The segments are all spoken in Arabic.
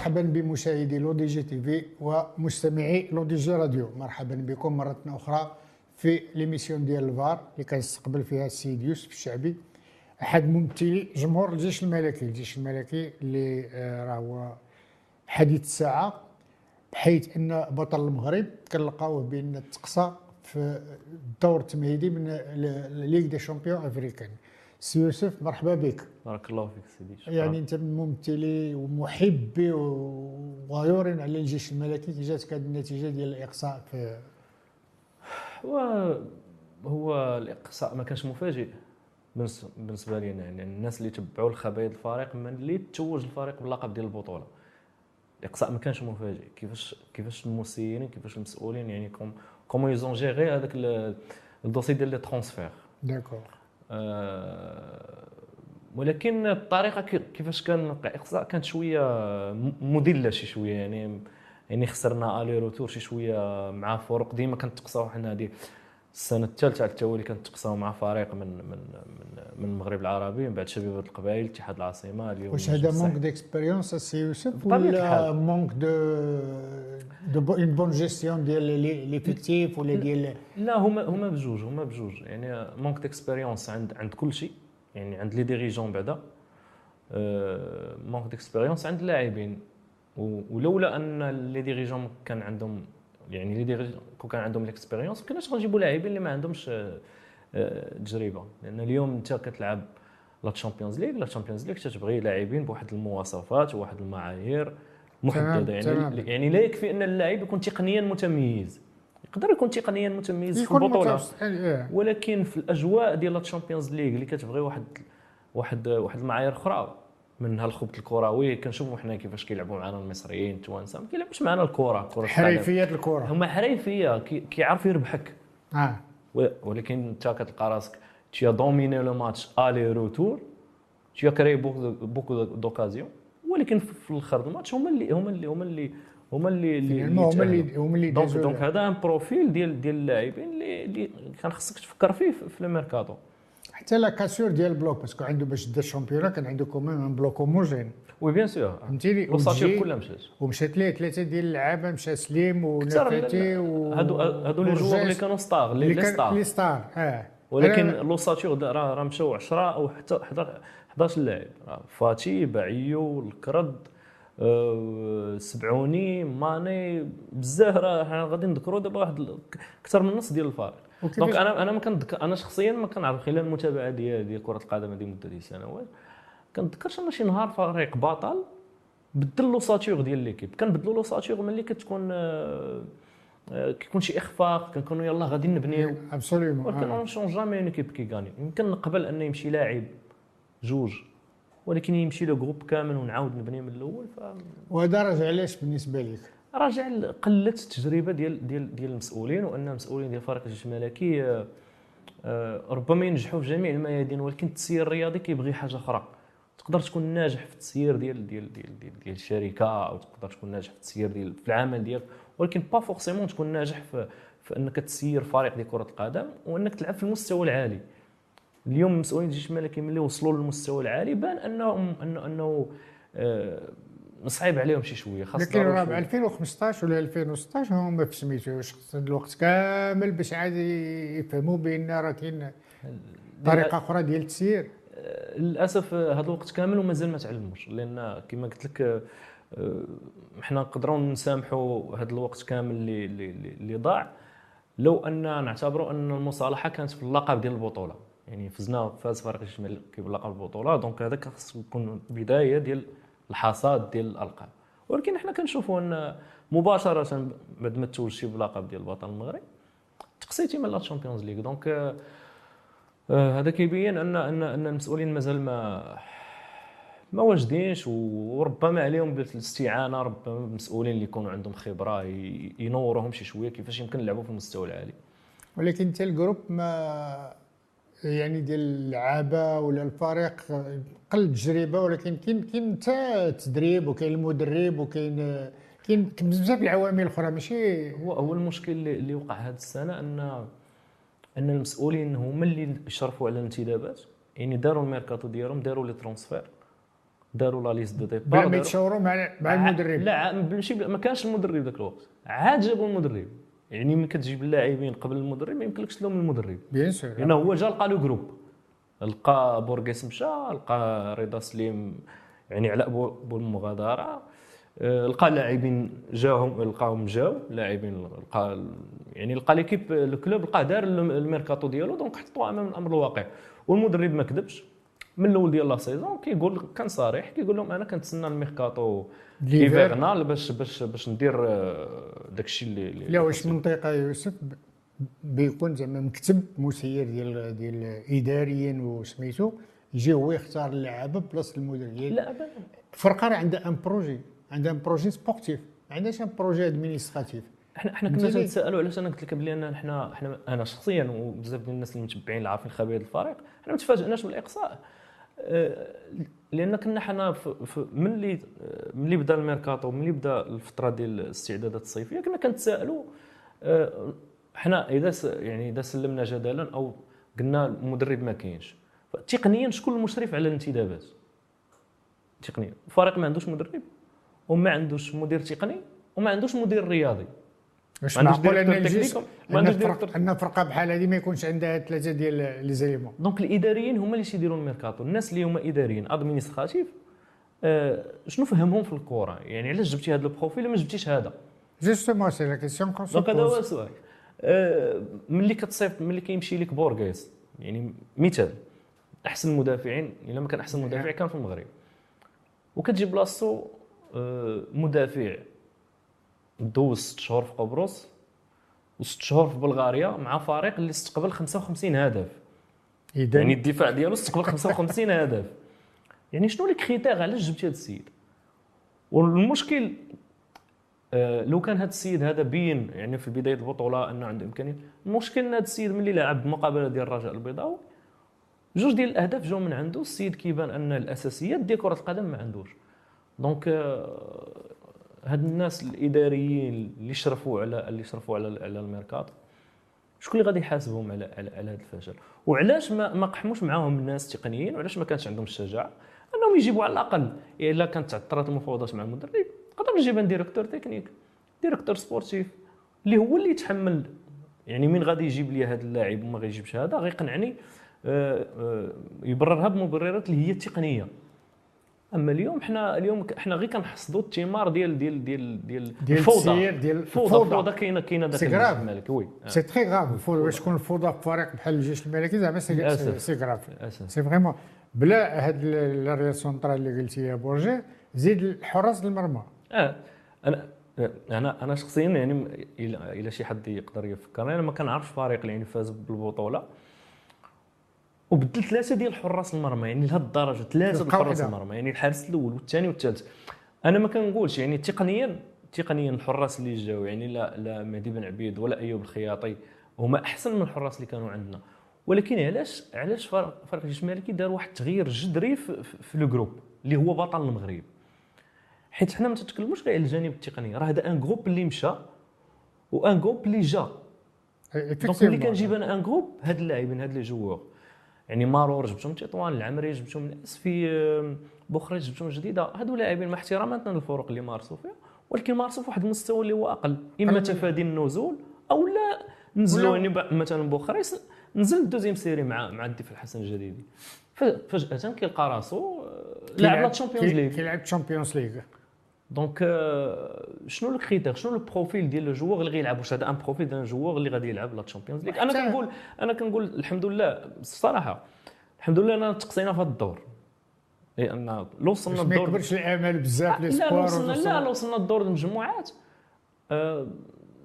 مرحبا بمشاهدي لو دي جي تي في ومستمعي لو دي جي راديو. مرحبا بكم مرة أخرى في l'émission ديال الفار اللي كنستقبل فيها السيد يوسف الشعبي أحد ممثلي جمهور الجيش الملكي. الجيش الملكي اللي آه، راه هو حديث الساعة بحيث أن بطل المغرب كنلقاوه بأن تقصى في الدور التمهيدي من ligue des champions africaine. سي يوسف مرحبا بك. بارك الله فيك سيدي شكرا. يعني أنت من ممثلي ومحبي وغيور على الجيش الملكي كي جاتك هذه النتيجة ديال الإقصاء في هو هو الإقصاء ما كانش مفاجئ بالنسبة لينا يعني الناس اللي تبعوا الخبايا الفريق من اللي توج الفريق باللقب ديال البطولة. الإقصاء ما كانش مفاجئ. كيفاش كيفاش المسيرين كيفاش المسؤولين يعني comme comment ils ont géré هذاك le dossier ديال les transferts d'accord. ولكن الطريقة كيفاش كان الاقصاء كانت شوية مذلة شي شوية يعني يعني خسرنا aller-retour شي شوية مع فرق. ديما كنتقصاو حنا هذه السنة الثالثة على التوالي كنتقصاو مع فريق من من من, من المغرب العربي من بعد شبيبه القبائل اتحاد العاصمة اليوم واش هذا manque d'expérience سي يوسف ولا manque de une bonne gestion ديال l'effectif ولا ديال لا هما هما بجوج هما بجوج يعني manque d'expérience عند عند كل شيء يعني عند les dirigeants بعدا manque d'expérience عند اللاعبين ولولا ان les dirigeants كان عندهم يعني les dirigeants كان عندهم l'expérience ما كناش غنجيبوا لاعبين اللي ما عندهمش تجربه لأن اليوم انت كتلعب la Champions League la Champions League تتبغي لاعبين بواحد المواصفات وواحد المعايير محددة يعني يعني لا يكفي أن اللاعب يكون تقنيا متميز. يقدر يكون تقنيا متميز في البطولة. إيه. ولكن في الأجواء ديال la Champions League اللي كتبغي واحد واحد واحد المعايير أخرى منها الخبط الكروي كنشوفوا حنا كيفاش كيلعبوا معنا المصريين التوانسه ما كيلعبوش معنا الكرة كرة حريفيه الكرة. هما حريفية كيعرف يربحك. آه. ولكن انت كتلقى راسك tu domines le match aller-retour tu crées beaucoup d'occasions ولكن في الآخر الماتش هما اللي هما اللي هما اللي هما اللي اللي هما اللي هما اللي donc donc هذا un profil ديال ديال اللاعبين اللي اللي كان خصك تفكر فيه في الميركاتو حتى l'ossature ديال ال bloc parce que عنده باش دا ال champion كان عنده quand même un bloc homogène oui bien sûr. فهمتيني؟ و l'ossature كلها مشات. ومشات ليه ثلاثة ديال اللعابة مشى سليم ونفاتي و هادو هادو les joueurs اللي كانوا star les stars. les stars آه. ولكن l'ossature راه راه مشاو 10 أو حتى 11 لاعب فاتي بعيو الكرد أه سبعوني ماني بزاف راه حنا غادي نذكروا دابا واحد أكثر من نص ديال الفريق donc أنا أنا ما كنذكر أنا شخصيا ما كنعرف خلال المتابعة ديالي ديال كرة القدم هذه مدة سنوات كنتذكرش أنا شي نهار فريق بطل بدل l'ossature ديال l'équipe. كنبدلوا l'ossature ملي كتكون آه، آه، كيكون شي إخفاق كنكونوا يلاه غادي نبنيو. absolument ولكن on change jamais une équipe qui gagne يمكن نقبل أن يمشي لاعب جوج ولكن يمشي له groupe كامل ونعاود نبني من الأول ف وهذا راجع علاش بالنسبة لك؟ راجع قله التجربة ديال ديال ديال المسؤولين وأن المسؤولين ديال فريق الجيش الملكي آه، آه، ربما ينجحوا في جميع الميادين ولكن التسيير الرياضي كيبغي حاجة أخرى. تقدر تكون ناجح في التسيير ديال ديال ديال ديال, ديال الشركة أو تقدر تكون ناجح في التسيير ديال في العمل ديالك. ولكن pas forcément تكون ناجح في, في إنك تسير فريق ديال كره القدم وإنك تلعب في المستوى العالي. اليوم المسؤولين الجيش الملكي ملي وصلوا للمستوى العالي بان أنهم انه أنه آه صعيب عليهم شي شوية خاصه لكن راه ب 2015 ولا 2016 هما في سميتو خص الوقت كامل باش عاد يفهموا بأن راه كاين طريقة أخرى ديال التسيير آه، للأسف هذا الوقت كامل ومازال ما تعلموش لأن كما قلت لك آه، حنا نقدروا نسامحوا هذا الوقت كامل اللي اللي, ضاع. لو أن نعتبروا أن المصالحة كانت في اللقب ديال البطولة. يعني فزنا فاز فريق الشمال باللقب البطولة. donc هذا خاص يكون بداية ديال الحصاد ديال الألقاب. ولكن حنا كنشوفوا أن مباشرة بعد ما توجتي بلقب ديال بطل المغرب تقصيتي من la Champions League donc هذا كيبين ان ان أن المسؤولين مازال ما ما واجدينش وربما عليهم بالاستعانة ربما المسؤولين اللي يكونوا عندهم خبرة ينوروهم شي شوية كيفاش يمكن نلعبوا في المستوى العالي. ولكن انت الجروب ما يعني ديال اللعابه ولا الفريق قل التجربه ولكن كاين كاين حتى التدريب وكاين المدرب وكاين كاين بزاف العوامل أخرى. ماشي هو هو المشكل اللي وقع هذه السنة أن أن المسؤولين هما اللي اشرفوا على الانتدابات يعني داروا الميركاتو ديالهم داروا les transferts. داروا la liste de بلا départ ما داروا- يتشاوروا مع مع المدرب. لا ماشي بلا- ما كانش المدرب ذاك الوقت. عاد جابوا المدرب. يعني ملي كتجيب اللاعبين قبل المدرب ما يمكنلكش تلوم المدرب. bien sûr. لأنه هو جا لقى له groupe لقى بورغيس مشى لقى رضا سليم يعني بو- بالمغادره آه، لقى لاعبين جاهم لقاهم جاو. لاعبين لقى يعني لقى l'équipe ال club لقى دار الم- الميركاتو ديالو donc حطوه أمام الأمر الواقع. والمدرب ما كذبش. من الأول ديال la saison كيقول كان صريح كيقول لهم أنا كنتسنى الميركاتو l'hiver. hivernal باش باش باش ندير آه، داكشي اللي لا واش منطقة يوسف؟ بيكون زعما مكتب مسير ديال ديال اداريا وسميتو يجي هو يختار اللعابه بلاصه المدرب يعني لا الفرقه راه عندها un projet عندها un projet sportif ما عندهاش un projet administratif. إحنا إحنا كنا؟ تنسالوا علاش أنا قلت لك بلي انا إحنا إحنا أنا شخصيا وبزاف ديال الناس اللي متبعين اللي عارفين خبايا الفريق إحنا ما تفاجئناش بالإقصاء. لأن كنا حنا ملي آه، ملي بدا الميركاتو ملي بدا الفترة ديال الاستعدادات الصيفيه كنا كنتسائلوا آه، حنا إذا يعني إذا سلمنا جدلا أو قلنا المدرب ما كاينش. تقنيا شكون المشرف على الانتدابات؟ تقنيا. الفريق ما عندوش مدرب وما عندوش مدير تقني وما عندوش مدير رياضي. ما عندوش معقول ان ما ان فرقة بحال هذه ما يكونش عندها ثلاثة ديال les éléments. donc الإداريين هما اللي تيديروا الميركاتو. الناس اللي هما إداريين administratifs آه شنو فهمهم في الكره يعني علاش جبتي هذا البروفيل وما جبتيش هذا؟ justement c'est la question qu'on donc هذا هو السؤال. آه ملي كتصيفط ملي كيمشي لك بورغيس يعني مثال أحسن مدافعين إلا ما كان أحسن مدافع كان في المغرب. وكتجي بلاصتو آه مدافع دوز ست شهور في قبرص وست شهور في بلغاريا مع فريق اللي استقبل 55 هدف. اذا يعني الدفاع ديالو استقبل 55 هدف. يعني شنو les critères علاش جبتي هذا السيد؟ والمشكل آه، لو كان هذا السيد هذا بين يعني في بدايه البطولة أنه عنده إمكانية المشكل إن هذا السيد ملي لعب المقابله ديال الرجاء البيضاوي جوج ديال الأهداف جاو من عنده السيد كيبان أن الأساسيات ديال كرة القدم ما عندوش. donc آه، هاد الناس الإداريين اللي شرفوا على اللي شرفوا على على الميركاتو شكون اللي غادي يحاسبهم على على, على هذا الفشل وعلاش ما ما قحموش معاهم الناس التقنيين وعلاش ما كانش عندهم الشجاعة؟ أنهم يجيبوا على الأقل إلا كانت تعثرت المفاوضات مع المدرب قدر نجيب directeur technique directeur sportif اللي هو اللي يتحمل. يعني مين غادي يجيب لي هذا اللاعب وما غيجيبش هذا غيقنعني آه، آه، يبررها بمبررات اللي هي التقنية. أما اليوم حنا اليوم حنا غير كنحصدوا الثمار ديال ديال ديال ديال ديال الفوضى ديال الفوضى الفوضى. كاينة كاينة داخل grave. الجيش الملكي oui آه. c'est très grave الفوضى باش تكون الفوضى في فريق بحال الجيش الملكي زعما c'est للأسف. c'est vraiment بلا هاد l'arrière central اللي قلتي يا بورجي زيد حراس المرمى آه أنا أنا أنا شخصيا يعني إلى شي حد يقدر يفكرني أنا ما كنعرفش فريق اللي يعني فاز بالبطولة وبدل ثلاثة ديال حراس المرمى يعني لهذ الدرجة ثلاثة ديال حراس. المرمى يعني الحارس الأول والثاني والثالث. أنا ما كنقولش يعني تقنيا تقنيا الحراس اللي جاوا يعني لا لا مهدي بن عبيد ولا أيوب الخياطي هما أحسن من الحراس اللي كانوا عندنا. ولكن علاش علاش فرق فرق الجيش الملكي دار واحد التغيير جذري في, في, في لو جروب اللي هو بطل المغرب. حيت حنا ما تتكلموش غير على الجانب التقني راه هذا un groupe اللي مشى و un groupe اللي جا. donc ملي كنجيب أنا ان groupe هاد اللاعبين هاد les joueurs يعني مارور جبتهم تطوان العمري جبتهم ناس في آم، بوخريج جبتهم جديدة. هادو لاعبين مع احتراماتنا للفرق اللي مارسوا فيها ولكن مارسوا في واحد المستوى اللي هو أقل. إما. تفادي النزول أو لا. نزلوا يعني مثلا بوخريس نزل ال deuxième série مع مع الدفاع الحسن الجديدي فجأة كيلقى راسو آه، لاعب la Champions League كيلعب Champions League donc آه، شنو ال critère؟ شنو ال profil ديال le joueur اللي غيلعب؟ واش هذا un profil ديال joueur اللي غادي يلعب la Champions League أنا كنقول أنا كنقول الحمد لله الصراحه الحمد لله انا تقصينا في هذا الدور. لأن لو وصلنا باش ما الدور يكبرش الامل بزاف لي لا le sport وصلنا لا لو وصلنا الدور المجموعات آه،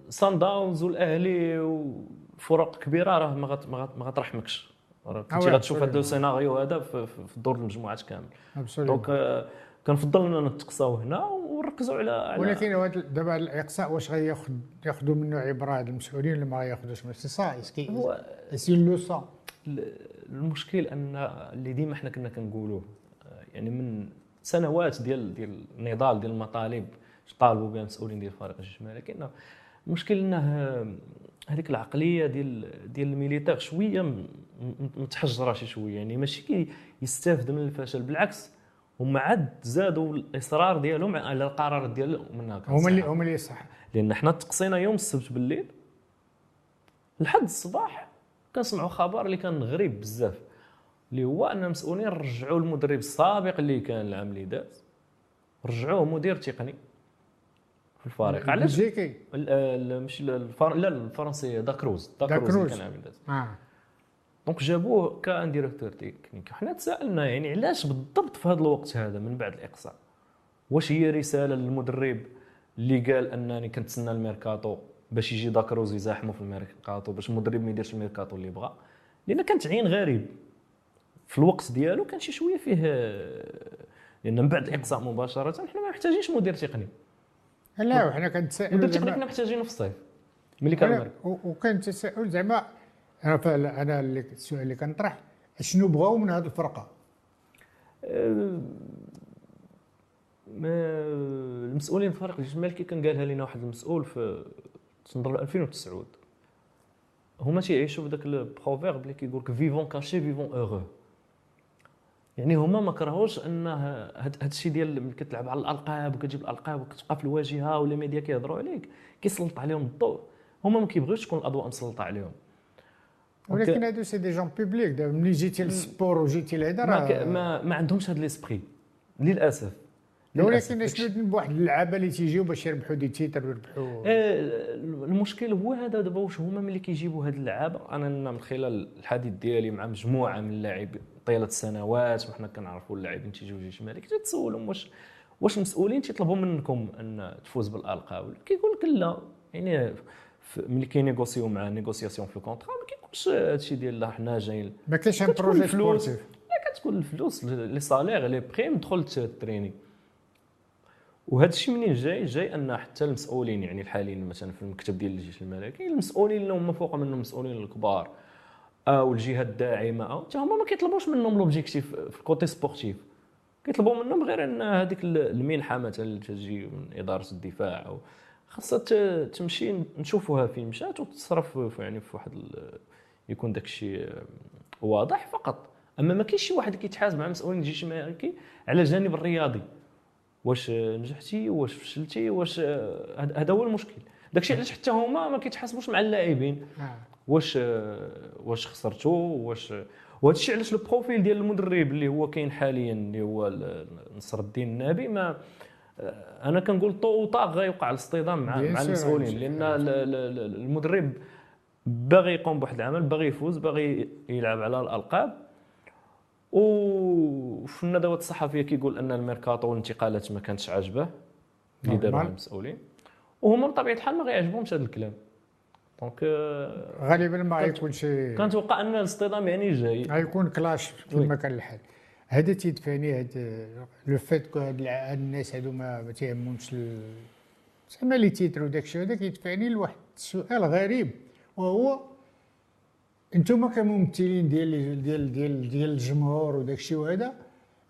سان داونز والأهلي وفرق كبيرة راه ما غت- ما غت- ما غترحمكش. راه كنتي غتشوف هذا. السيناريو هذا في, الدور المجموعات كامل. donc آه، كنفضل إننا نتقصاو هنا ونركزوا على على ولكن دابا الإقصاء واش غياخذ ياخذوا منه عبره هاد المسؤولين ولا ما غياخذوش c'est ça est-ce que هو c'est le ça المشكل أن اللي ديما حنا كنا كنقولوه يعني من سنوات ديال ديال النضال ديال المطالب طالبوا بها المسؤولين ديال فريق الجيش الملكي انه المشكل إنه هذيك العقلية ديال ديال ال militaire شوية متحجرة شي شوية يعني ماشي كي يستافد من الفشل بالعكس هما عاد زادوا الإصرار ديالهم على القرار ديالهم منها هما اللي هما اللي صح لأن حنا تقصينا يوم السبت بالليل. لحد الصباح كنسمعوا خبر اللي كان غريب بزاف اللي هو أن المسؤولين رجعوا المدرب السابق اللي كان العام اللي داز. رجعوه مدير تقني في الفريق. علاش؟ ال- مش الفر... لا الفرنسية داكروز داكروز اللي داكروز. كان العام اللي داز. آه. donc جابوه كان directeur technique حنا تسالنا يعني علاش بالضبط في هذا الوقت هذا من بعد الإقصاء؟ واش هي رسالة للمدرب اللي قال أنني كنتسنى الميركاتو باش يجي داكروز يزاحموا في الميركاتو باش المدرب ما يديرش الميركاتو اللي بغا؟ لأن كان تعيين غريب. في الوقت ديالو كان شي شوية فيه لأن من بعد الإقصاء مباشرة حنا ما محتاجينش مدير تقني. لا وحنا كنتسائلوا مدير تقني كنا محتاجينه في الصيف ملي كان وكان تساؤل زعما أنا أنا السؤال اللي كنطرح شنو بغاو من هذه الفرقة؟ المسؤولين في فريق الجيش الملكي كان قالها لنا واحد المسؤول في تنظر 2009 هما تيعيشوا بداك ال proverbe اللي كيقول لك vivons cachés vivons heureux يعني هما ما كرهوش أن هاد الشيء ديال ملي كتلعب على الألقاب وكتجيب الألقاب وكتبقى في الواجهة و la media كيهضروا عليك كيسلط عليهم الضوء. هما ما كيبغيوش تكون الأضواء مسلطة عليهم. ولكن هادو c'est des gens publics ملي جيتي لل sport وجيتي لهذا ما, ما ما عندهمش هاد l'esprit للأسف. ولكن شنو بواحد اللعابه اللي تيجيو باش يربحوا des titres ويربحوا آه، المشكل هو هذا دابا واش هما ملي كيجيبوا هاد اللعابه أنا من خلال الحديث ديالي مع مجموعة من اللاعبين طيلة السنوات وحنا كنعرفوا اللاعبين تيجيو جيش الملك تتسولهم واش واش المسؤولين تيطلبوا منكم أن تفوز بالألقاب. كيقول لك لا. يعني ملي كي négocier و مع négociation في ال contrat كيقولش هادشي ديال لا حنا جايين. ما كاينش un projet. sportif لا كتكون الفلوس les salaires les primes دخل تريني وهذا الشيء منين جاي؟ جاي أن حتى المسؤولين يعني الحاليين مثلا في المكتب ديال الجيش الملكي المسؤولين اللي هما فوق منهم المسؤولين الكبار أو الجهه الداعمة أو حتى هما ما كيطلبوش منهم l'objectif في ال côté sportif كيطلبوا منهم غير أن هذيك المنحه مثلا اللي تجي من إدارة الدفاع أو خاصها تمشي نشوفوها فين مشات وتصرف يعني في واحد يكون داك الشيء واضح فقط. أما ما كاينش شي واحد كيتحاسب مع مسؤولين الجيش الملكي على الجانب الرياضي. واش نجحتي واش فشلتي واش هذا هذا هو المشكل. داكشي علاش حتى هما ما كيتحاسبوش مع اللاعبين. آه. واش واش خسرتوا واش وهذا الشيء علاش ال profil ديال المدرب اللي هو كاين حاليا اللي هو نصر الدين النابي ما أنا كنقول طو وطاغ غيوقع الاصطدام مع مع المسؤولين. لأن ال- ال- ال- المدرب باغي يقوم بواحد العمل باغي يفوز باغي يلعب على الألقاب. وفي الندوات الصحفية كيقول أن الميركاتو والانتقالات ما كانتش عاجبه اللي normal. المسؤولين وهما بطبيعة الحال ما غيعجبهمش هذا الكلام. donc آه، غالبا ما كنت- غيكون شي كنتوقع أن الاصطدام يعني جاي. غيكون clash كما كان الحال. هذا تيدفعني هذا le fait هاد هاد الناس هادو ما تيهمهمش زعما les titres وداك الشيء هذا كيدفعني لواحد السؤال غريب. وهو أنتم كممثلين ديال ديال ديال ديال الجمهور وداك الشيء وهذا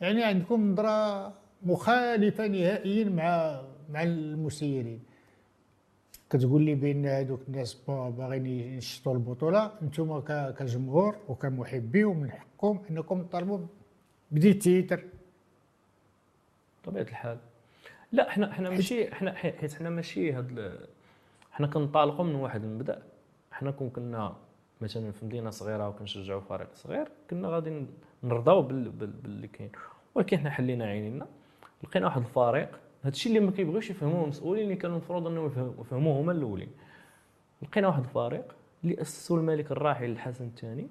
يعني عندكم نظرة مخالفة نهائيا مع مع المسيرين. كتقول لي بأن هذوك الناس با- باغيين ينشطوا البطولة أنتم كجمهور وكمحبي ومن حقكم أنكم تطالبوا بدي تيتر. بطبيعة الحال. لا إحنا إحنا ماشي إحنا حيت إحنا ماشي هاد إحنا كنطالقوا من واحد المبدأ. إحنا كون كنا مثلا في مدينة صغيرة وكنشجعوا فريق صغير كنا غادي نرضاو بال- بال- باللي كاين. ولكن إحنا حلينا عينينا لقينا واحد الفريق هذا الشيء اللي ما كيبغيوش يفهموه المسؤولين اللي كانوا المفروض انهم يفهم- يفهموه هما الأولين. لقينا واحد الفريق اللي اسسوا الملك الراحل الحسن الثاني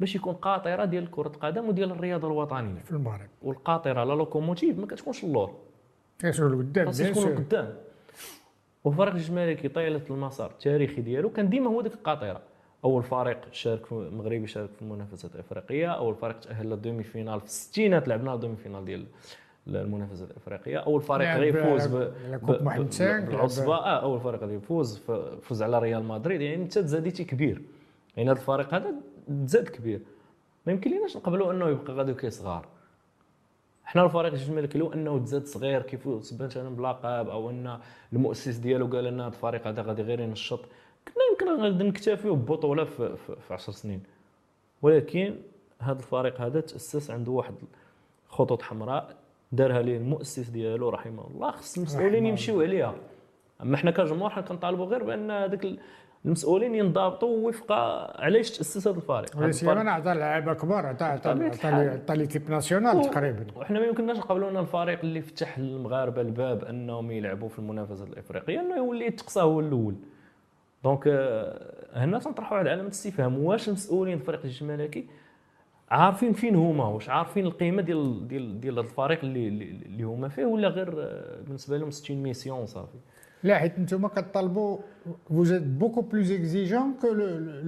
باش يكون قاطرة ديال كرة القدم وديال الرياضة الوطنية. في المغرب. والقاطرة la locomotive ما كتكونش اللور. كيشغل قدام تكون سور قدام. وفريق الجيش الملكي طيله المسار التاريخي ديالو كان ديما هو ديك القاطرة. أول فريق شارك في مغربي شارك في المنافسات الافريقيه أول فريق تأهل لل demi-finale في الستينات لعبنا ال demi-finale ديال المنافسات الإفريقية. أول فريق محمد سانك، بالعصبة. آه أول فريق غادي يفوز فوز على ريال مدريد يعني انت تزاديتي كبير. يعني هذا الفريق هذا تزاد كبير. ما يمكن ليناش نقبلوا أنه يبقى غادي كيصغار. حنا الفريق الملكي لو انه تزاد صغير كيفوز مثلا بلقب أو أن المؤسس ديالو قال أن هذا الفريق هذا غادي غير ينشط. كنا يمكن غادي نكتفيو ببطوله في, في, في 10 سنين. ولكن هذا الفريق هذا تأسس عنده واحد خطوط حمراء دارها ليه المؤسس ديالو رحمه الله خص المسؤولين يمشيو عليها. أما حنا كجمهور حنا كنطالبوا غير بأن هذاك المسؤولين ينضبطوا وفق علاش تأسس هذا الفريق. هذا الفريق- عطى لعيبة كبار عطى عطى ليكيب ناسيونال تقريبا. وحنا ما يمكنناش نقبلوا أن الفريق اللي فتح للمغاربه الباب أنهم يلعبوا في المنافسة الإفريقية إنه يولي يتقصى هو الأول. donc آه، هنا تنطرحوا على علامة استفهام واش المسؤولين الفريق الجيش الملكي عارفين فين هما؟ واش عارفين القيمة ديال ديال ديال الفريق اللي اللي هما فيه ولا غير آه، بالنسبة لهم c'est une mission صافي. لا حيت أنتم كطالبوا vous êtes beaucoup plus exigeant que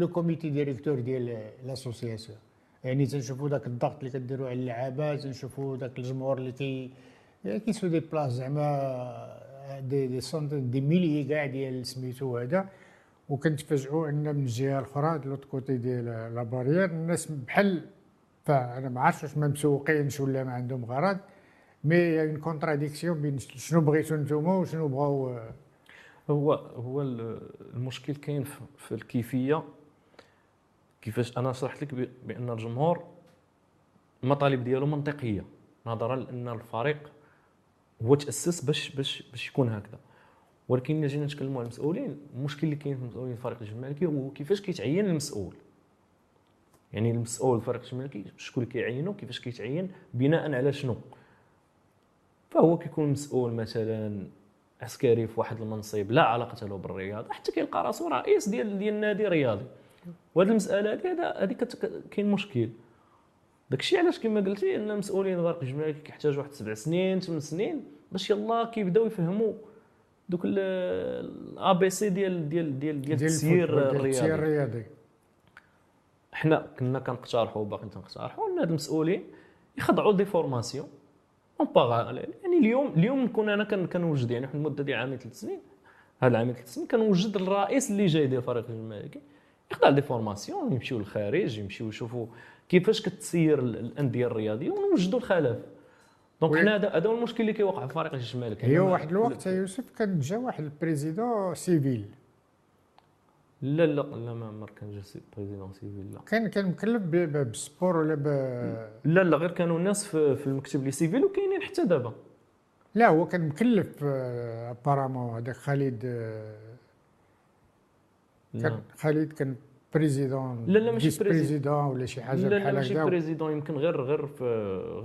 le comité directeur ديال l'association يعني تنشوفوا ذاك الضغط اللي كديروا على اللعابة تنشوفوا ذاك الجمهور اللي كي كي se déplace زعما des des centaines des milliers كاع ديال سميتو هذا. وكنتفاجئوا أن من الجهة الأخرى l'autre côté ديال la barrière الناس بحال فانا ما عرفتش واش ما مسوقينش ولا ما عندهم غرض. mais une contradiction بين شنو بغيتوا نتوما وشنو بغاو هو هو ال- المشكل كاين في- في الكيفية. كيفاش؟ أنا شرحت لك بأن الجمهور المطالب ديالو منطقية نظرا لأن الفريق هو تأسس باش باش باش يكون هكذا. ولكن إلا جينا نتكلموا على المسؤولين المشكل اللي كاين في المسؤولين الفريق الملكي هو كيفاش كيتعين المسؤول. يعني المسؤول الفريق الملكي شكون كيعينو كيفاش كيتعين بناء على شنو؟ فهو كيكون مسؤول مثلا عسكري في واحد المنصب لا علاقة له بالرياضه حتى كيلقى راسو رئيس ديال ديال النادي الرياضي وهذه المسألة هذه هذه كاين مشكل. داكشي علاش كما قلتي إن المسؤولين الفريق الجيش الملكي كيحتاجوا واحد سبع سنين ثمان سنين باش يلا كيبداو يفهموا دوك l'ABC ديال ديال ديال ديال التسيير الرياضي الرياضي حنا كنا كنقترحوا وباقي تنقترحوا إن هاد المسؤولين يخضعوا des formations. اون باغ يعني اليوم اليوم نكون أنا كن- كنوجد يعني واحد المده ديال عامين ثلاث سنين هاد العامين ثلاث سنين كنوجد الرئيس اللي جاي ديال الفريق الملكي يخضع des formations يمشيو للخارج يمشيو يشوفوا كيفاش كتسير ال- الأندية الرياضية ونوجدوا الخلف donc. حنا هذا هذا هو المشكل اللي كيوقع في الفريق الجيش الملكي هي واحد الوقت يا يوسف كان جا واحد ال président civil. لا لا لا ما ما كان جا président civil لا. كان كان مكلف بال sport ولا ب لا لا غير كانوا الناس في, في المكتب les civils وكاينين حتى دابا. لا هو كان مكلف آه، apparemment هذاك خالد آه، نعم. كان خالد كان président لا، لا، ماشي président. ولا شي حاجة لا لا بحال ماشي président يمكن غير غير في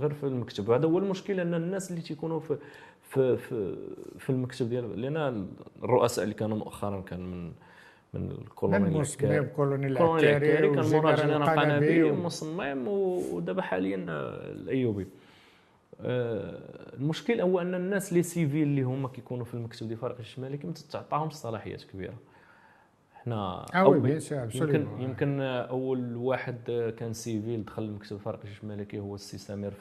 غير في المكتب وهذا هو المشكل أن الناس اللي تيكونوا في في في, في المكتب ديال لأن الرؤساء اللي كانوا مؤخرا كان من من الكولونيل العسكري كولونيل الكولونيل العكاري العكاري كان قنبي و- ومصمم ودابا حاليا آه، الأيوبي المشكل هو أن الناس les civils اللي هما كيكونوا في المكتب ديال الفريق الجيش الملكي ما تعطاهمش صلاحيات كبيرة حنا أول- سور يمكن. يمكن أول واحد كان سيفيل دخل المكتب الفريق الملكي هو السي سمير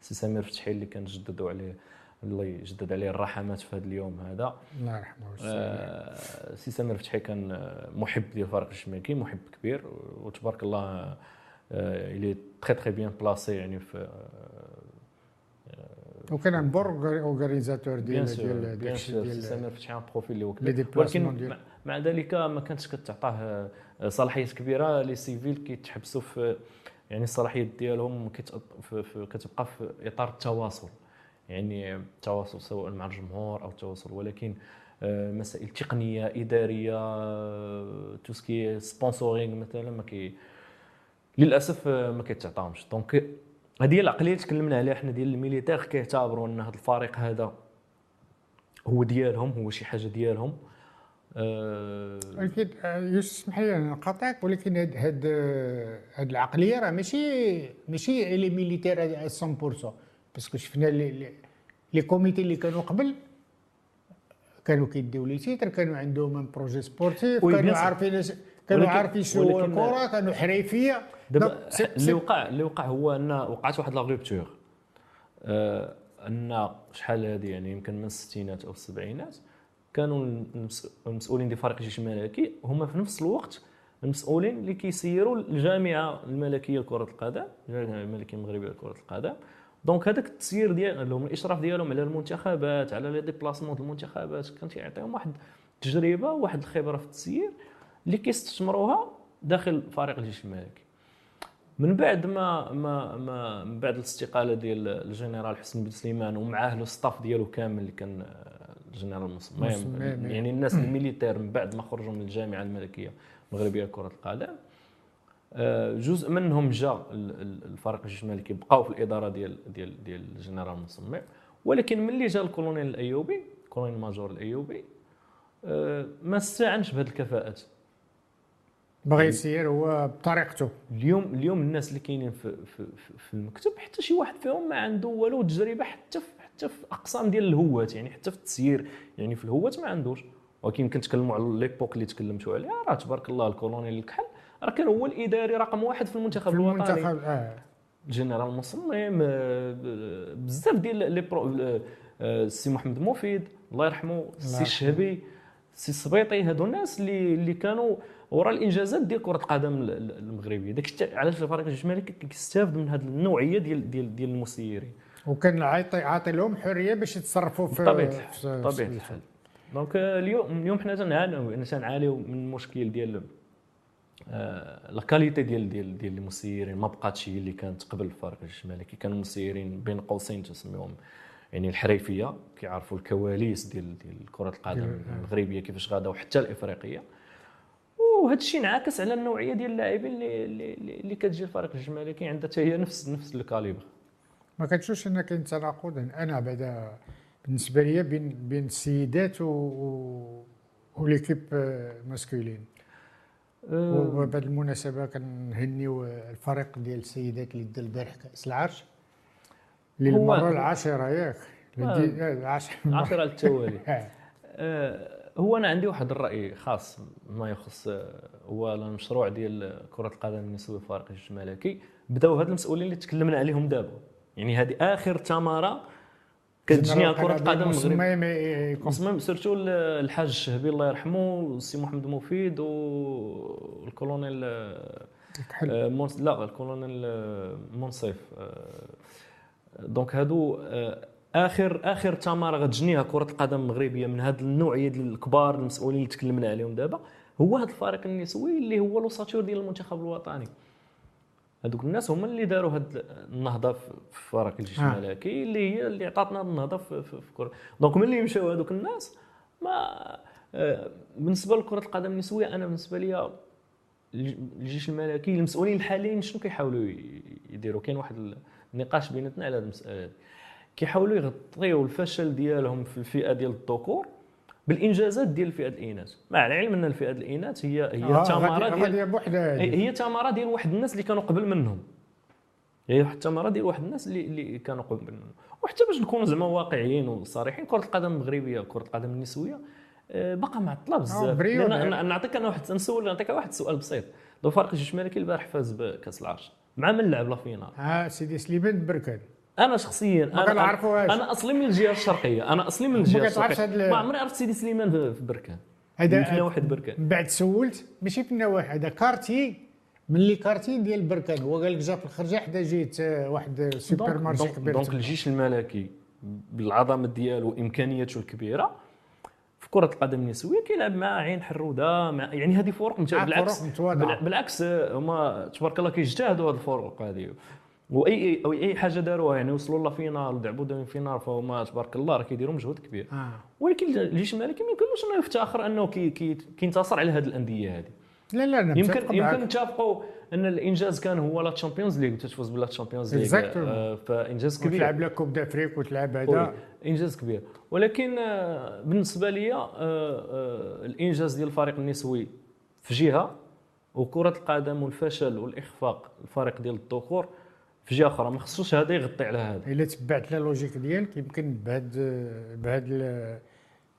السي سمير فتحي اللي كان جددوا عليه الله يجدد عليه الرحمات في هذا اليوم هذا الله يرحمه ويسلم. آه، السي سمير فتحي كان آه، محب ديال الفريق الملكي محب كبير وتبارك الله الي تري تري بيان بلاسي يعني في وكان ان بور اورغانيزاتور بيان ديال سور ديال بيان سور السي ديال سمير فتحي ان بروفيل اللي ديبلاسمون ولكن مع- ذلك ما كانتش كتعطاه صلاحيات كبيره les civils كيتحبسوا في يعني الصلاحيات ديالهم كتبقى في إطار التواصل. يعني التواصل سواء مع الجمهور أو التواصل. ولكن آه، مسائل تقنية إدارية tout ce qui est sponsoring مثلا ما كي للأسف آه، ما كيتعطاهمش donc هذه العقليه اللي تكلمنا عليها حنا ديال ال militaire كيعتبروا ان هذا الفريق هذا هو ديالهم هو شي حاجة ديالهم آه، ولكن آه، يوسف اسمح لي نقاطعك ولكن هاد هاد آه، هاد العقليه راه ماشي ماشي les militaires 100% parce que شفنا les comités اللي كانوا قبل كانوا كيديو les titres كانوا عندهم un projet sportif كانوا. عارفين كانوا عارفين شنو الكرة كانوا حريفية. دابا اللي وقع اللي وقع هو أن وقعت واحد la rupture آه أن شحال هذه يعني يمكن من الستينات أو السبعينات كانوا المس- المسؤولين ديال فريق الجيش الملكي هما في نفس الوقت المسؤولين اللي كيسيروا الجامعة الملكية لكرة القدم الجامعة الملكية المغربية لكرة القدم. donc هذاك التسيير ديالهم الاشراف ديالهم على المنتخبات على les déplacements ديال المنتخبات كان تيعطيهم واحد التجربة واحد الخبرة في التسيير اللي كيستثمروها داخل فريق الجيش الملكي من بعد ما ما ما من بعد الاستقالة ديال الجنرال حسني بن سليمان ومعاه le staff ديالو كامل اللي كان الجنرال مصمم. يعني الناس ال militaires من بعد ما خرجوا من الجامعة الملكية المغربيه لكرة القدم جزء منهم جا ال- ال- الفريق الجيش الملكي بقاو في الإدارة ديال ديال ديال الجنرال مصمم ولكن ملي جا الكولونيل الأيوبي الكولونيل major الأيوبي آه، ما استعنش بهذه الكفاءات. بغى يسير هو بطريقته. اليوم اليوم الناس اللي كاينين في, في, في- في المكتب حتى شي واحد فيهم ما عنده والو تجربة حتى في حتى في أقسام ديال الهوات يعني حتى في التسيير يعني في الهوات ما عندوش. ولكن كنتكلموا على l'époque اللي تكلمتوا عليها راه تبارك الله الكولونيل الكحل راه كان هو الإداري رقم واحد في المنتخب في الوطني. المنتخب آه. جنرال مصمم آه، بزاف ديال les pros آه، آه، السي محمد مفيد الله يرحمه السي. الشهبي السي السبيطي هادو الناس اللي اللي كانوا وراء الإنجازات ديال كرة القدم ال- ال- المغربية. داك الشيء علاش الفريق الجيش الملكي كيستافد من هذه النوعية ديال ديال ديال المسيرين. وكان عاطي عاطي لهم حرية باش يتصرفوا في بطبيعة في- الحال بطبيعة الحال. donc آه، اليوم اليوم حنا تنعانيو من المشكل ديال آه، la qualité ديال ديال ديال المسيرين ما بقاتش هي اللي كانت قبل الفريق الجيش الملكي كانوا مسيرين بين قوسين تسميهم يعني الحريفية كيعرفوا الكواليس ديال ديال كرة القدم المغربيه كيفاش غادا وحتى الإفريقية. وهذا الشيء انعكس على النوعية ديال اللاعبين اللي اللي, اللي كتجي الفريق الجيش الملكي عندها حتى هي نفس نفس ال calibre. ما كتشوفش إن كاين تناقض؟ أنا بعدا بالنسبة لي بين بين السيدات و. و l'équipe آه، masculine وبهذه المناسبه كنهنيو الفريق ديال السيدات اللي دا البارح كأس العرش. للمرة العاشرة ياك العاشرة التوالي. آه، هو أنا عندي واحد الرأي خاص ما يخص آه، هو المشروع ديال كرة القدم النسويه في فريق الجيش الملكي بداو هاد المسؤولين اللي تكلمنا عليهم دابا. يعني هذه آخر ثمره كتجنيها كرة القدم المغرب. مصمم surtout الحاج الشهبي الله يرحمه السي محمد مفيد والكولونيل آه، مونس لا الكولونيل آه، منصف آه، donc هادو آخر آخر ثمره غتجنيها كرة القدم المغربية من هاد النوعية ديال الكبار المسؤولين اللي تكلمنا عليهم دابا هو هاد الفريق النسوي اللي هو l'ossature ديال المنتخب الوطني. هذوك الناس هما اللي داروا هاد النهضة في فريق الجيش. الملكي اللي هي اللي عطاتنا النهضة في, في, في كرة donc ملي مشاو هذوك الناس ما آه، بالنسبة لكرة القدم النسوية أنا بالنسبة لي الجيش الملكي المسؤولين الحاليين شنو كيحاولوا يديروا كاين واحد النقاش بيناتنا على هذه المساله هذه. كيحاولوا يغطيو الفشل ديالهم في الفئة ديال الذكور بالإنجازات ديال الفئه الإناث. مع العلم أن الفئة الإناث هي هي آه، ديال. هي ثمره ديال واحد الناس اللي كانوا قبل منهم. هي واحد الثمره ديال واحد الناس اللي اللي كانوا قبل منهم. وحتى باش نكونوا زعما واقعيين وصريحين كرة القدم المغربية كرة القدم النسوية آه، باقا معطله بزاف. يعني. أنا- نعطيك أنا واحد نسول نعطيك واحد السؤال بسيط. فريق الجيش الملكي البارح فاز بكأس العرش. مع من لعب la finale ها سيدي سليمان بركان. أنا شخصيا ما أنا كنعرفوهاش. أنا أصلي من الجهة الشرقية. أنا أصلي من الجهة ما الشرقية. ما عمري عرفت سيدي سليمان في بركان هذا واحد بركان من بعد سولت ماشي في النواحي هذا quartier من les quartiers ديال بركان هو قال لك جا في الخرجة حدا جيت آه، واحد supermarché كبير. donc. الجيش الملكي بالعظمة ديالو وامكانياته الكبيرة في كرة القدم النسوية كيلعب مع عين حرودة مع يعني هذه فرق مت- مع بالعكس بالعكس آه، هما تبارك الله كيجتهدوا هذه الفرق هذه. واي اي أي حاجة داروها يعني وصلوا la finale ولعبوا demi-finale فهما تبارك الله راه كيديروا مجهود كبير آه. ولكن الجيش الملكي ما يمكنلوش إنه يفتخر إنه كي كي كينتصر على هذه الأندية هذه لا لا أنا متفق يمكن. يمكن نتفقوا إن الإنجاز كان هو la Champions League تفوز ب la Champions League. آه، فإنجاز كبير وتلعب la Coupe d'Afrique وتلعب هذا إنجاز كبير ولكن آه، بالنسبة لي آه، الإنجاز ديال الفريق النسوي في جهة وكرة القدم والفشل والإخفاق الفريق ديال الذكور في جهة أخرى ما خصوش هذا يغطي على هذا. إلا تبعت la logique ديالك يمكن بهاد بهاد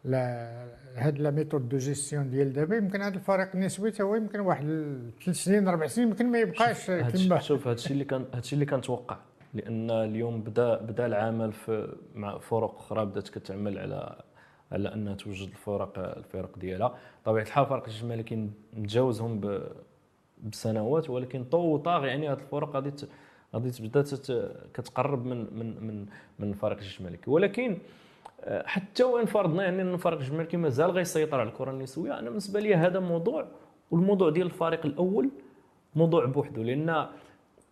la هاد la méthode de gestion ديال دابا. يمكن هاد الفريق النسوي تا هو يمكن واحد ثلاث سنين أربع سنين يمكن ما يبقاش كما شوف هادشي اللي كان هادشي اللي كنتوقع لأن اليوم بدا بدا العمل في مع فرق أخرى بدات كتعمل على على أنها توجد الفرق الفرق ديالها. طبيعة الحال فرق الجيش الملكي نتجاوزهم ب- بسنوات ولكن طو طاغ يعني هذه الفرق غادي غادي تبدا كتقرب من من من من فريق الجيش الملكي ولكن آه، حتى وان فرضنا يعني إن فريق الجيش الملكي مازال غيسيطر على الكرة النسوية أنا بالنسبة لي هذا موضوع والموضوع ديال الفريق الأول موضوع بوحده لأن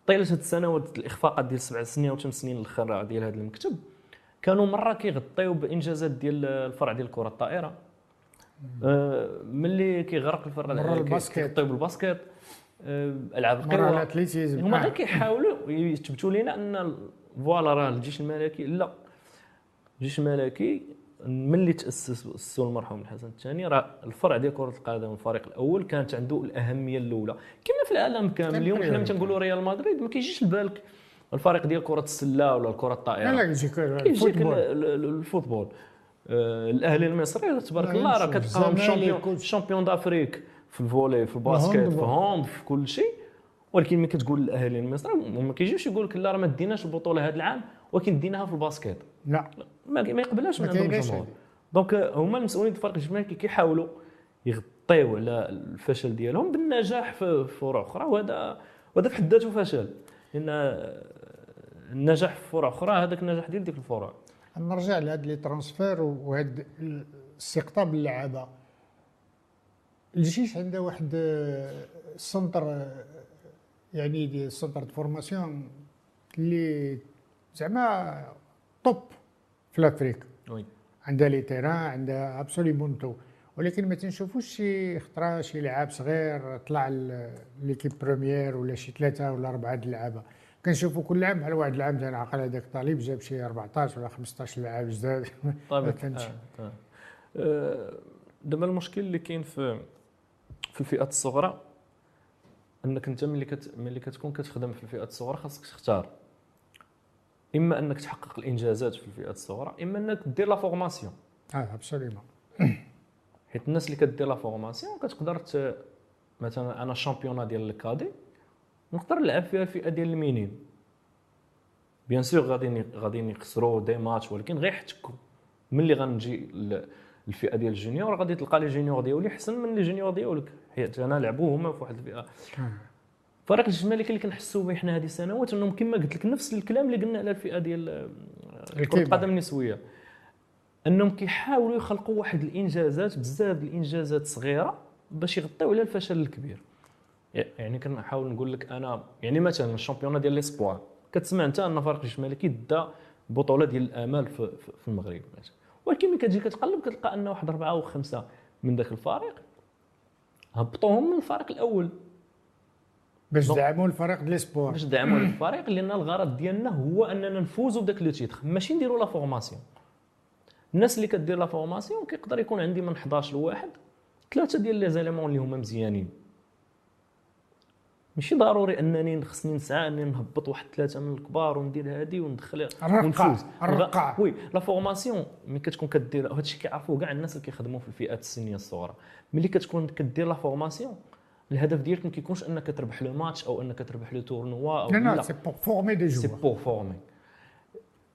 طيلة هاد السنوات الاخفاقات ديال سبع سنين أو ثمان سنين الآخر ديال هذا المكتب كانوا مرة كيغطيو بإنجازات ديال الفرع ديال كره الطائرة. آه، ملي كيغرق الفرع كي- ال basket. كيغطيو بال basket ألعاب مرة القوى هما غير آه. كيحاولوا يثبتوا لنا أن ال- voilà راه الجيش الملكي. لا. الجيش الملكي ملي تأسس أسسوا المرحوم الحسن الثاني راه الفرع ديال كرة القدم الفريق الأول كانت عنده الأهمية الأولى. كما في العالم كامل اليوم حنا. تنقولوا ريال مدريد ما كيجيش لبالك الفريق ديال كرة السلة ولا الكرة الطائرة. لا لا يجيك ال football. ال- ال- ال football. آه، الأهلي المصري تبارك الله راه. كتلقاهم champion champion d'Afrique. في ال volley في ال basket في. ال hand في كل شيء. ولكن ملي كتقول الأهلي المصري ما كيجيوش يقول لك لا راه ما ديناش البطولة هذا العام ولكن ديناها في ال basket لا. ما ما يقبلهاش من ما عندهم الجمهور. donc هما المسؤولين ديال الفريق الجماهيري كيحاولوا يغطيو على الفشل ديالهم بالنجاح في في فروع أخرى وهذا وهذا في حد ذاته فشل. لأن النجاح في فروع أخرى هذاك النجاح ديال ديك الفروع. نرجع لهاد les transferts وهاد الاستقطاب اللعابة. الجيش عنده واحد centre آه، يعني des centres de formation اللي زعما top في l'Afrique oui. عندها les terrains عندها absolument tout ولكن ما تنشوفوش شي خطرة شي لاعب صغير طلع l'équipe première ولا شي ثلاثة ولا أربعة د اللعابة. كنشوفوا كل عام بحال واحد العام تاع عقل هذاك طالب جاب شي 14 ولا 15 لاعب جداد. طبعا ما كانش. آه، آه. آه، دابا المشكل اللي كاين في في الفئات الصغرى أنك أنت ملي كت ملي كتكون كتخدم في الفئات الصغرى خاصك تختار. إما أنك تحقق الإنجازات في الفئات الصغرى إما أنك دير la formation. آه absolument حيت الناس اللي كدير la formation كتقدر ت- مثلا أنا ال championnat ديال ال cadets نقدر نلعب فيها الفئة ديال ال minimes. bien sûr غادي غادي يخسروا des matchs ولكن غير يحتكوا ملي غنجي ل- الفئة ديال ال juniors غادي تلقى les juniors ديالي أحسن من les juniors ديالك. حيت أنا لعبوا هما في واحد الفئة. فريق الجيش الملكي اللي كنحسوا به حنا هذه السنوات انهم كما قلت لك نفس الكلام اللي قلنا على الفئة ديال آه، كرة. القدم النسوية. أنهم كيحاولوا يخلقوا واحد الإنجازات بزاف الإنجازات صغيرة باش يغطيو على الفشل الكبير. يعني كنحاول نقول لك أنا يعني مثلا ال champion ديال les espoirs كتسمع أنت أن فريق الجيش الملكي دا بطولة ديال الأمال في المغرب مثلا. ولكن ملي كتجي كتقلب كتلقى ان واحد اربعه أو خمسة من ذاك الفريق هبطوهم من الفريق الأول. باش دعموا الفريق ديال les espoirs باش ندعموا هذا الفريق لأن الغرض ديالنا هو أننا نفوزوا بداك le titre. ماشي نديروا la formation. الناس اللي كدير la formation كيقدر يكون عندي من 11 لواحد ثلاثة ديال les éléments اللي هما مزيانين. ماشي ضروري انني خصني نسعى اني نهبط واحد ثلاثة من الكبار وندير هذه وندخل ونفوز. الرقعة. oui la formation ملي كتكون كدير هذا الشيء كيعرفوه كاع الناس اللي كيخدموا في الفئات السنية الصغرى. ملي كتكون كدير la formation الهدف ديالك ما كيكونش انك تربح le match أو انك تربح le tournoi أو لا لا سي بور فورمي دي سي جوار بور فورمي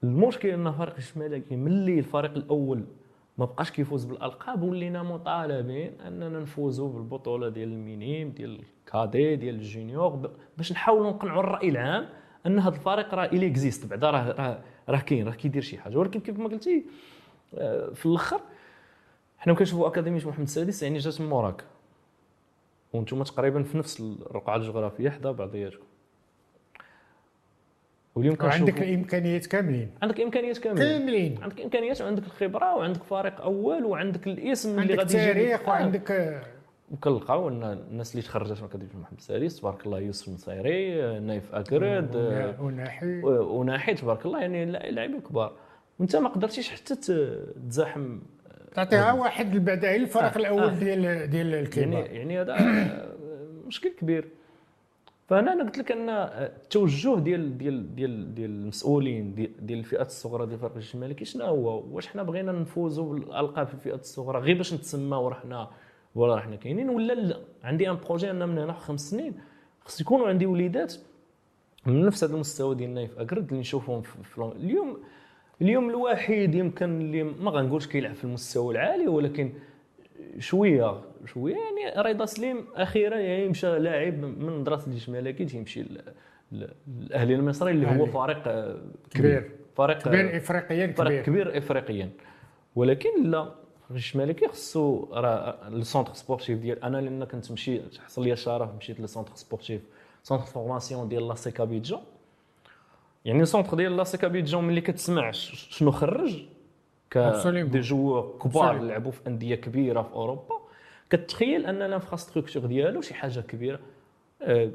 المشكل إن الفريق الشمالي ملي الفريق الأول ما بقاش كيفوز بالألقاب ولينا مطالبين أننا نفوزوا بالبطولة ديال les minimes ديال les cadets ديال les juniors باش نحاولوا نقنعوا الرأي العام أن هذا الفريق راه إلي existe بعدا راه راه راه كاين راه كيدير شي حاجة. ولكن كيف ما قلتي آه، في الأخر حنا كنشوفوا أكاديمية محمد السادس يعني جات من موراك وأنتم تقريبا في نفس الرقعة الجغرافية حدا بعضياتكم. واليوم وعندك كنشوفوا الإمكانيات كاملين. عندك إمكانيات كامله كاملين. عندك إمكانيات وعندك الخبرة وعندك فريق أول وعندك الاسم اللي عندك غادي يجي تاريخ آه. وعندك آه، وكنلقاو إن الناس اللي تخرجت من أكاديمية محمد السادس تبارك الله يوسف النصيري آه، نايف أكرد آه، وناحي. وناحي تبارك الله يعني لاعبين كبار. وأنت ما قدرتيش حتى تزاحم تعطيها واحد البدائل الفريق آه، الأول آه. ديال ديال يعني الكبار يعني هذا آه، مشكل كبير. فأنا أنا قلت لك أن التوجه ديال ديال ديال ديال المسؤولين ديال, الفئات الصغرى ديال الفريق الشمالي شنو هو؟ واش حنا بغينا نفوزوا بالألقاب في الفئات الصغرى غير باش نتسماو راه حنا ولا راه حنا كاينين؟ ولا لا؟ عندي أن بروجي ان من هنا خمس سنين خص يكونوا عندي وليدات من نفس هذا المستوى ديال نايف أكرد اللي نشوفهم في في اليوم اليوم الوحيد يمكن اللي ما غنقولش كيلعب في المستوى العالي ولكن شوية شوية يعني رضا سليم أخيرا يعني مشى لاعب من مدرسة الجيش الملكي تيمشي الاهلي المصري اللي هو. فريق كبير. فريق كبير افريقيا فريق كبير كبير افريقيا ولكن لا الجيش الملكي خصو راه ال centre sportif ديال أنا لأن كنت مشي حصل لي الشرف مشيت لل centre sportif centre formation ديال l'ASEC Abidjan يعني centre ديال l'ASEC Abidjan ملي كتسمع شنو خرج ك. des joueurs كبار. لعبوا في أندية كبيرة في أوروبا كتخيل أن ال infrastructure ديالو شي حاجة كبيرة آه،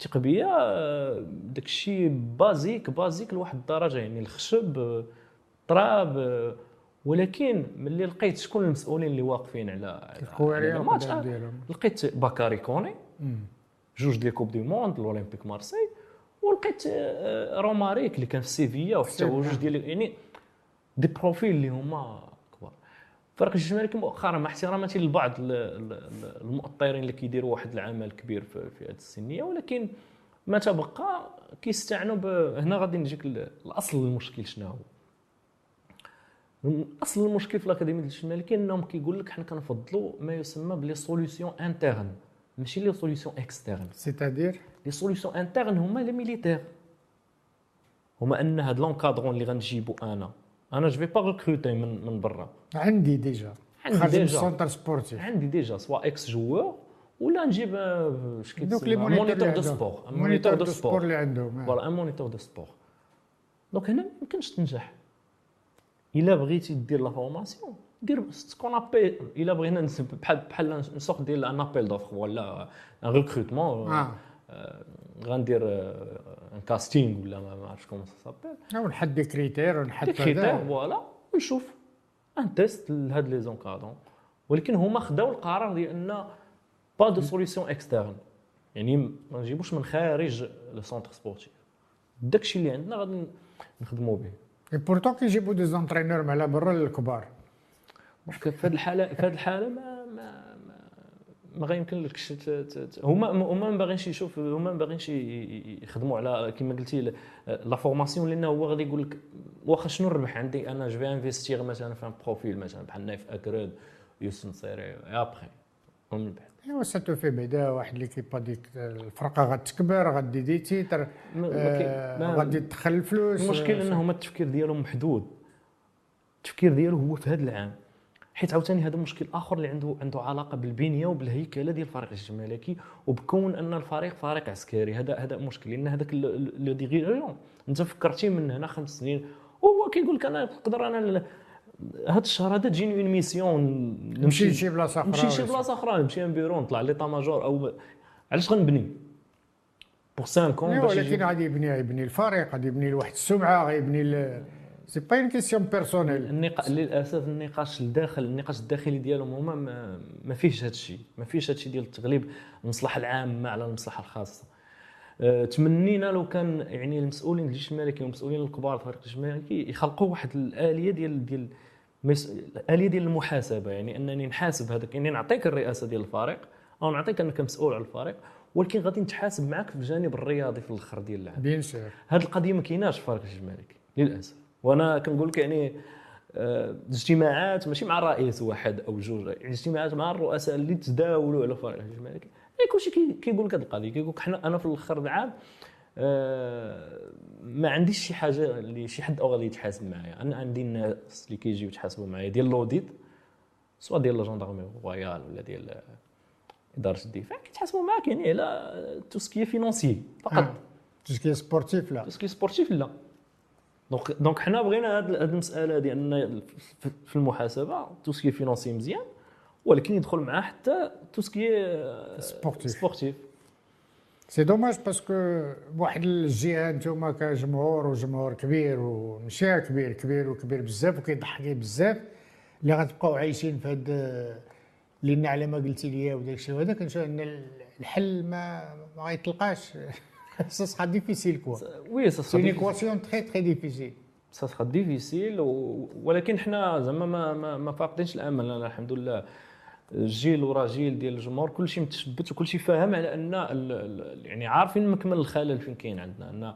ثق بيا آه، داك الشيء basique basique لواحد الدرجة يعني الخشب آه، تراب آه، ولكن ملي لقيت شكون المسؤولين اللي واقفين على على- الماتش آه،. لقيت باكاري كوني. جوج ديال coupes du monde الاولمبيك مارسي ولقيت آه، روماريك اللي كان في سيفيا وحتى هو جوج ديال يعني des profils اللي هما كبار فريق الشمالكي مؤخرا مع احتراماتي لبعض ال- ال- ال- المؤطرين اللي كيديروا واحد العمل كبير في هذه السنية ولكن ما تبقى كيستعنوا ب- هنا غادي نجيك ل- لاصل المشكل شنو هو؟ اصل المشكل في الأكاديمية ديال الشمالكي انهم كيقول لك حنا كنفضلوا ما يسمى ب les solutions internes ماشي les solutions externes c'est-à-dire les solutions internes هما les militaires هما أن هاد l'encadrant اللي غنجيبو أنا أنا je vais pas recruter من من برا. عندي déjà. عندي خارج من déjà. السونتر سبورتيف. عندي déjà soit ex-joueur ولا نجيب آه، دوك les moniteurs de. sport. moniteurs de sport اللي عندهم آه. voilà un moniteur de sport donc هنا ما يمكنش تنجح. إلا بغيتي دير la formation دير سكون ابي إلا بغينا بحال بحال نسوق ديال un appel d'offres ولا un recrutement غندير un casting ولا ما عرفتش كومون سا سابيل دي كريتير ونحط des critères. voilà ونشوف un test لهاد les encadrants ولكن هما خداو القرار ديال un pas de solutions externes. يعني ما نجيبوش من خارج le centre sportif. داكشي اللي عندنا غادي نخدموا به. et pourtant كيجيبوا des entraîneurs على برا الكبار في هذه الحاله في هذه الحالة ما ما ما, ما غيمكن لكش ت- ت- ت- هما هما ما باغينش يشوف هما ما باغينش يخدموا على كما قلتي ل- la formation لأن هو غادي يقول لك واخا شنو الربح عندي؟ أنا je vais investir مثلا في un profil مثلا بحال نايف اكرد يوسن صيري ابخي ومن بعد. أيوا ساتو في بعدا واحد اللي كيبا ديك الفرقة غتكبر غدي دي تيتر آه غادي تدخل الفلوس. المشكل آه، ان هما التفكير ديالهم محدود. التفكير ديالو هو في هذا العام. حيت عاوتاني هذا مشكل آخر اللي عنده عنده علاقة بالبنية وبالهيكلة ديال الفريق الجمالكي وبكون أن الفريق فريق عسكري. هذا هذا مشكل. لأن هذاك لو ديريجون أنت فكرتي من هنا خمس سنين وهو كيقول لك أنا نقدر أنا هاد الشهر هذا تجيني une mission نمشي لشي بلاصة أخرى نمشي لشي بلاصة أخرى نمشي un bureau نطلع l'état-major أو علاش غنبني؟ pour quelqu'un ولكن غادي يبني يبني الفريق غادي يبني لواحد السمعة غيبني c'est pas une question personnelle النقاش للأسف النقاش الداخل النقاش الداخلي ديالهم هما ما, ما فيهش هذا الشيء. ما فيهش هذا الشيء ديال التغليب المصلحة العامة على المصلحة الخاصة. أه، تمنينا لو كان يعني المسؤولين الجيش الملكي والمسؤولين الكبار الفريق الجيش الملكي يخلقوا واحد الآلية ديال ديال الآلية ديال المحاسبة. يعني أنني نحاسب هذاك يعني نعطيك الرئاسة ديال الفريق أو نعطيك أنك مسؤول على الفريق ولكن غادي نتحاسب معك في الجانب الرياضي في الأخر ديال اللعب بيان سور هذه القضية ما كايناش في فريق الجيش الملكي للأسف. وأنا كنقول لك يعني آه، اجتماعات ماشي مع رئيس واحد أو جوج يعني اجتماعات مع الرؤساء اللي تداولوا على فريق الجيش الملكي. يعني كلشي كي- كيقول لك هذه القضية كيقول لك حنا أنا في الأخر العام آه، ما عنديش شي حاجة اللي شي حد أو غادي يتحاسب معايا. أنا عندي الناس اللي كيجيو يتحاسبوا معايا ديال l'audit سواء ديال la gendarmerie royale ولا ديال آه، إدارة الدفاع كيتحاسبوا معاك يعني على tout ce qui financier فقط. tout ce qui sportif لا parce que sportif لا. donc donc حنا بغينا هاد هاد المساله ديال ان في- المحاسبه tout ce qui financier مزيان ولكن يدخل معاه حتى tout ce qui sportif. sportif c'est dommage parce que بواحد الجهه نتوما كجمهور وجمهور كبير ومشى كبير كبير وكبير بزاف وكيضحك بزاف اللي غتبقاو عايشين في هاد لأن على ما قلتي لي وداك الشيء. وهذا كنشوف إن الحل ما ما غيتلقاش. سخا ديفيسيل كوا وي سا سي سخا اون ديفيسيل ايكواسيون تري تري ديفيسيل سا سخا ديفيسيل ولكن حنا زعما ما ما, ما فاقدينش الأمل. أنا الحمد لله جيل ورا جيل ديال الجمهور كلشي متشبت وكلشي فاهم على أن يعني عارفين مكمن الخلل فين كاين عندنا. أن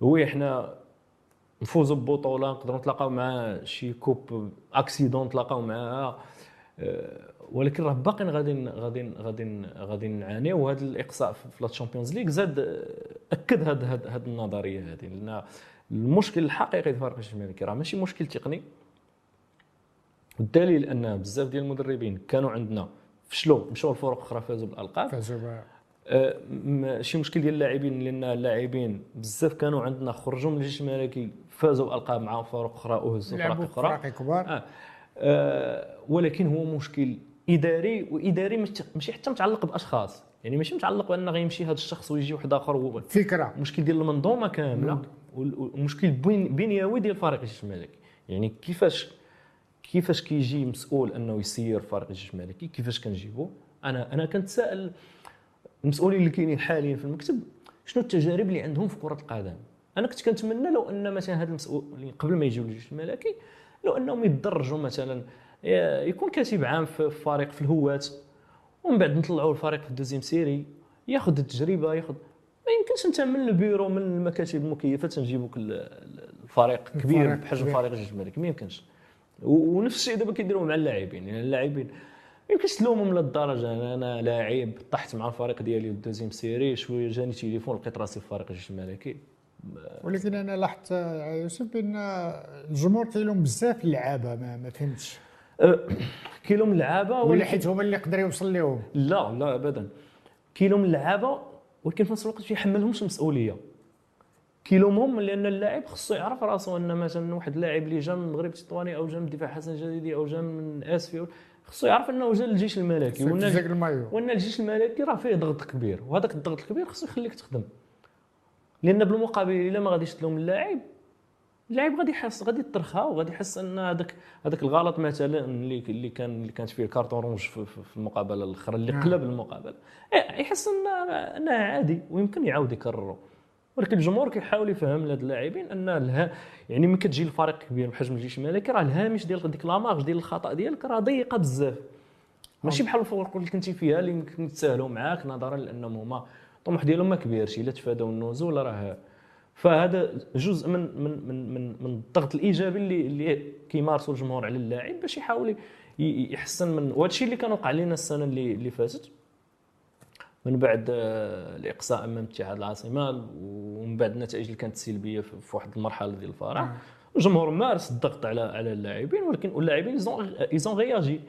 oui حنا نفوزوا ببطولة نقدروا نتلاقاو مع شي coupe accident نتلاقاو معاها. آه، ولكن راه باقيين غادي غادي غادي غادي نعانيو وهذا الإقصاء في la Champions League زاد آه، أكد هاد هاد هاد النظرية هذه لأن المشكل الحقيقي في فريق الجيش الملكي راه ماشي مشكل تقني. والدليل أن بزاف ديال المدربين كانوا عندنا فشلوا مشاو لفرق أخرى فازوا بالألقاب. فازوا آه، ماشي مشكل ديال اللاعبين لأن اللاعبين بزاف كانوا عندنا خرجوا من الجيش الملكي فازوا بالقاب مع فرق أخرى وهزوا فرق أخرى. كبار. آه. آه ولكن هو مشكل إداري وإداري مش- ماشي حتى متعلق بأشخاص. يعني ماشي متعلق بأن غيمشي هذا الشخص ويجي واحد آخر فكرة. المشكل ديال المنظومة كاملة والمشكل بنيوي ديال فريق الجيش الملكي. يعني كيفاش كيفاش كيجي مسؤول أنه يسير فريق الجيش الملكي؟ كيفاش كنجيبو؟ أنا أنا كنتسائل المسؤولين اللي كاينين حاليا في المكتب شنو التجارب اللي عندهم في كرة القدم؟ أنا كنت كنتمنى لو أن مثلا هاد المسؤولين قبل ما يجيو للجيش الملكي لو أنهم يتدرجوا مثلا يكون كاتب عام في فريق في الهوات ومن بعد نطلعوا الفريق في الدوزيام سيري ياخذ التجربة ياخذ ما يمكنش انت من البيرو من المكاتب المكيفة تنجيبوك ال- ال- الفريق كبير بحجم. فريق الجيش الملكي ما يمكنش. ونفس الشيء دابا كيديروا مع اللاعبين يعني اللاعبين ما يمكنش تلومهم للدرجه أنا, أنا لاعب طحت مع الفريق ديالي الدوزيام سيري شوية جاني تليفون لقيت راسي في فريق الجيش الملكي ولكن أنا لاحظت يوسف بأن الجمهور كيلوم بزاف اللعابة ما, ما فهمتش. كيلو من اللعابه ولا حيت هما اللي يقدر يوصل لهم لا لا ابدا. كيلوم اللعابه ولكن في نفس الوقت يحملهمش المسؤوليه كيلومهم لأن اللاعب خصو يعرف راسو أن مثلا واحد اللاعب اللي جا من المغرب التطواني أو جا من الدفاع حسن الجديدي أو جا من آسفي خصو يعرف أنه جا للجيش الملكي. وأن الجيش الملكي راه فيه ضغط كبير. وهذاك الضغط الكبير خصو يخليك تخدم. لأن بالمقابل إلا ما غاديش تلوم اللاعب اللاعب غادي يحس غادي يترخى وغادي يحس أن هذاك هذاك الغلط مثلا اللي اللي كان اللي كانت فيه الكارتون رونج في, المقابلة الأخرى اللي نعم. قلب المقابلة. إيه، يحس أن انها عادي ويمكن يعاود يكرره. ولكن الجمهور كيحاول يفهم لهاد اللاعبين أن الها يعني ملي كتجي لفريق كبير بحجم الجيش الملكي راه الهامش ديال ديك لامارج ديال الخطأ ديالك راه ضيقة بزاف. ماشي بحال الفرق اللي كنتي فيها اللي يمكن يتساهلوا معاك نظرا لأنهم هما الطموح ديالهم ما كبيرش إلا تفادوا النزول راه فهذا جزء من من من من, من الضغط الإيجابي اللي اللي كيمارسوا الجمهور على اللاعب باش يحاول يحسن من وهذا الشيء اللي كان وقع لنا السنة اللي اللي فاتت. من بعد آه، الإقصاء أمام اتحاد العاصمه ومن بعد النتائج اللي كانت سلبية في واحد المرحلة ديال الفراغ. آه. الجمهور مارس الضغط على على اللاعبين ولكن واللاعبين ils ont réagi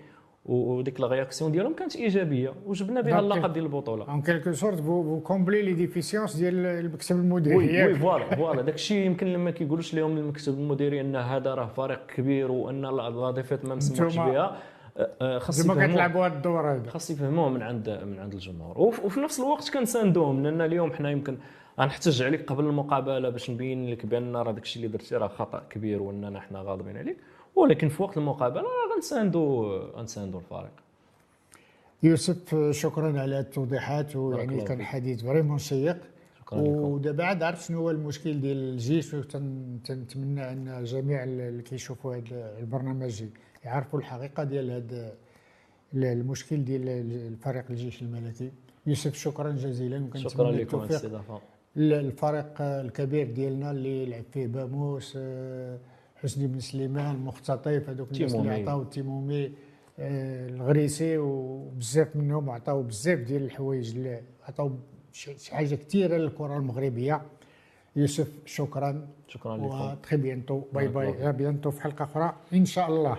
وديك la réaction ديالهم كانت إيجابية وجبنا بها اللقب ديال البطولة. en quelque sorte vous comblez les déficiences ديال المكتب المديري oui oui؟ voilà voilà داك الشيء يمكن لما كيقولوش لهم المكتب المديري أن هذا راه فريق كبير وأن la défaite ما مسموحش بها. آه، آه، خاص زعما يفهموا كتلعبوا هذا الدور هذا. خاص يفهموه من عند من عند الجمهور. وف- وفي نفس الوقت كنساندوهم لأن اليوم حنا يمكن غنحتج عليك قبل المقابلة باش نبين لك بأن راه داك الشيء اللي درتي راه خطأ كبير وأننا حنا غاضبين عليك. ولكن في وقت المقابلة راه غنساندو غنساندو الفريق. يوسف شكرا على التوضيحات ويعني كان. حديث فريمون شيق ودابا عاد عرفت شنو هو المشكل ديال الجيش وتنتمنى أن جميع اللي كيشوفوا هذا البرنامج يعرفوا الحقيقة ديال هذا المشكل ديال الفريق الجيش الملكي. يوسف شكرا جزيلا شكرا لكم على الاستضافة. الفريق الكبير ديالنا اللي لعب فيه باموس آه، حسني بن سليمان مختطيف هذوك الناس اللي. عطاو تيمومي آه، الغريسي وبزاف منهم عطاو بزاف ديال الحوايج اللي عطاو شي حاجة كثيرة للكرة المغربية. يوسف شكرا. شكرا لكم. و très bientôt. bye bye. bientôt في حلقة أخرى. إن شاء الله.